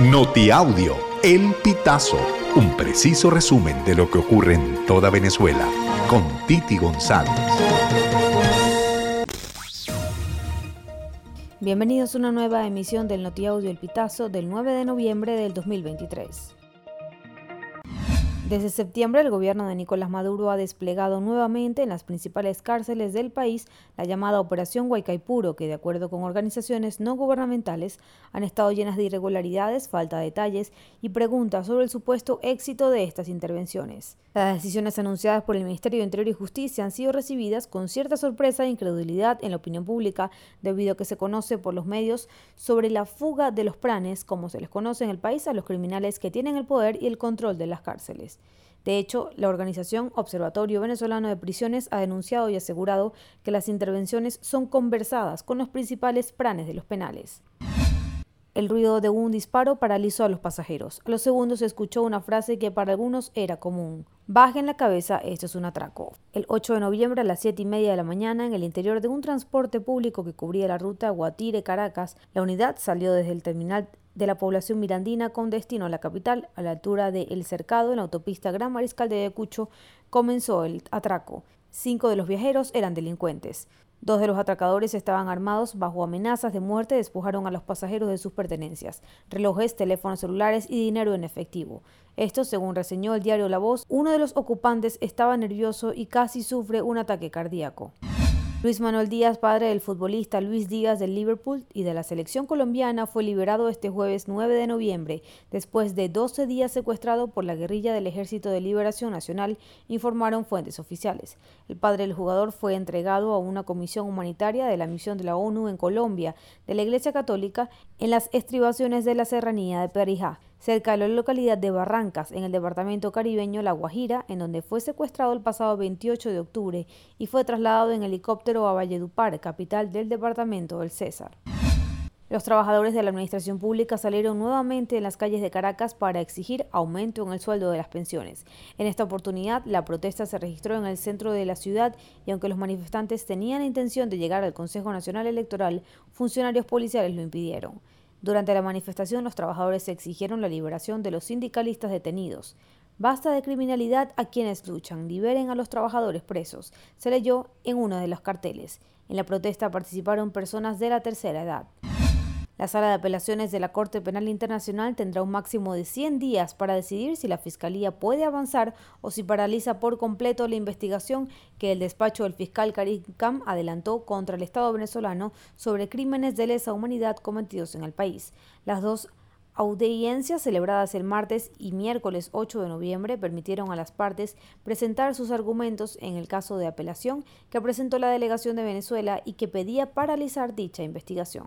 Notiaudio, El Pitazo, un preciso resumen de lo que ocurre en toda Venezuela, con Titi González. Bienvenidos a una nueva emisión del Notiaudio El Pitazo del 9 de noviembre del 2023. Desde septiembre, el gobierno de Nicolás Maduro ha desplegado nuevamente en las principales cárceles del país la llamada Operación Huaycaipuro, que de acuerdo con organizaciones no gubernamentales han estado llenas de irregularidades, falta de detalles y preguntas sobre el supuesto éxito de estas intervenciones. Las decisiones anunciadas por el Ministerio de Interior y Justicia han sido recibidas con cierta sorpresa e incredulidad en la opinión pública, debido a que se conoce por los medios sobre la fuga de los pranes, como se les conoce en el país a los criminales que tienen el poder y el control de las cárceles. De hecho, la organización Observatorio Venezolano de Prisiones ha denunciado y asegurado que las intervenciones son conversadas con los principales pranes de los penales. El ruido de un disparo paralizó a los pasajeros. A los segundos se escuchó una frase que para algunos era común. Bajen la cabeza, esto es un atraco. El 8 de noviembre a las 7 y media de la mañana, en el interior de un transporte público que cubría la ruta Guatire-Caracas, la unidad salió desde el terminal de la población mirandina con destino a la capital, a la altura de El Cercado, en la autopista Gran Mariscal de Ayacucho, comenzó el atraco. Cinco de los viajeros eran delincuentes. Dos de los atracadores estaban armados bajo amenazas de muerte despojaron a los pasajeros de sus pertenencias, relojes, teléfonos celulares y dinero en efectivo. Esto, según reseñó el diario La Voz, uno de los ocupantes estaba nervioso y casi sufre un ataque cardíaco. Luis Manuel Díaz, padre del futbolista Luis Díaz del Liverpool y de la selección colombiana, fue liberado este jueves 9 de noviembre, después de 12 días secuestrado por la guerrilla del Ejército de Liberación Nacional, informaron fuentes oficiales. El padre del jugador fue entregado a una comisión humanitaria de la misión de la ONU en Colombia, de la Iglesia Católica, en las estribaciones de la serranía de Perijá cerca de la localidad de Barrancas, en el departamento caribeño La Guajira, en donde fue secuestrado el pasado 28 de octubre y fue trasladado en helicóptero a Valledupar, capital del departamento del César. Los trabajadores de la administración pública salieron nuevamente en las calles de Caracas para exigir aumento en el sueldo de las pensiones. En esta oportunidad, la protesta se registró en el centro de la ciudad y aunque los manifestantes tenían la intención de llegar al Consejo Nacional Electoral, funcionarios policiales lo impidieron. Durante la manifestación, los trabajadores exigieron la liberación de los sindicalistas detenidos. Basta de criminalidad a quienes luchan, liberen a los trabajadores presos, se leyó en uno de los carteles. En la protesta participaron personas de la tercera edad. La Sala de Apelaciones de la Corte Penal Internacional tendrá un máximo de 100 días para decidir si la Fiscalía puede avanzar o si paraliza por completo la investigación que el despacho del fiscal Karim Kam adelantó contra el Estado venezolano sobre crímenes de lesa humanidad cometidos en el país. Las dos audiencias celebradas el martes y miércoles 8 de noviembre permitieron a las partes presentar sus argumentos en el caso de apelación que presentó la delegación de Venezuela y que pedía paralizar dicha investigación.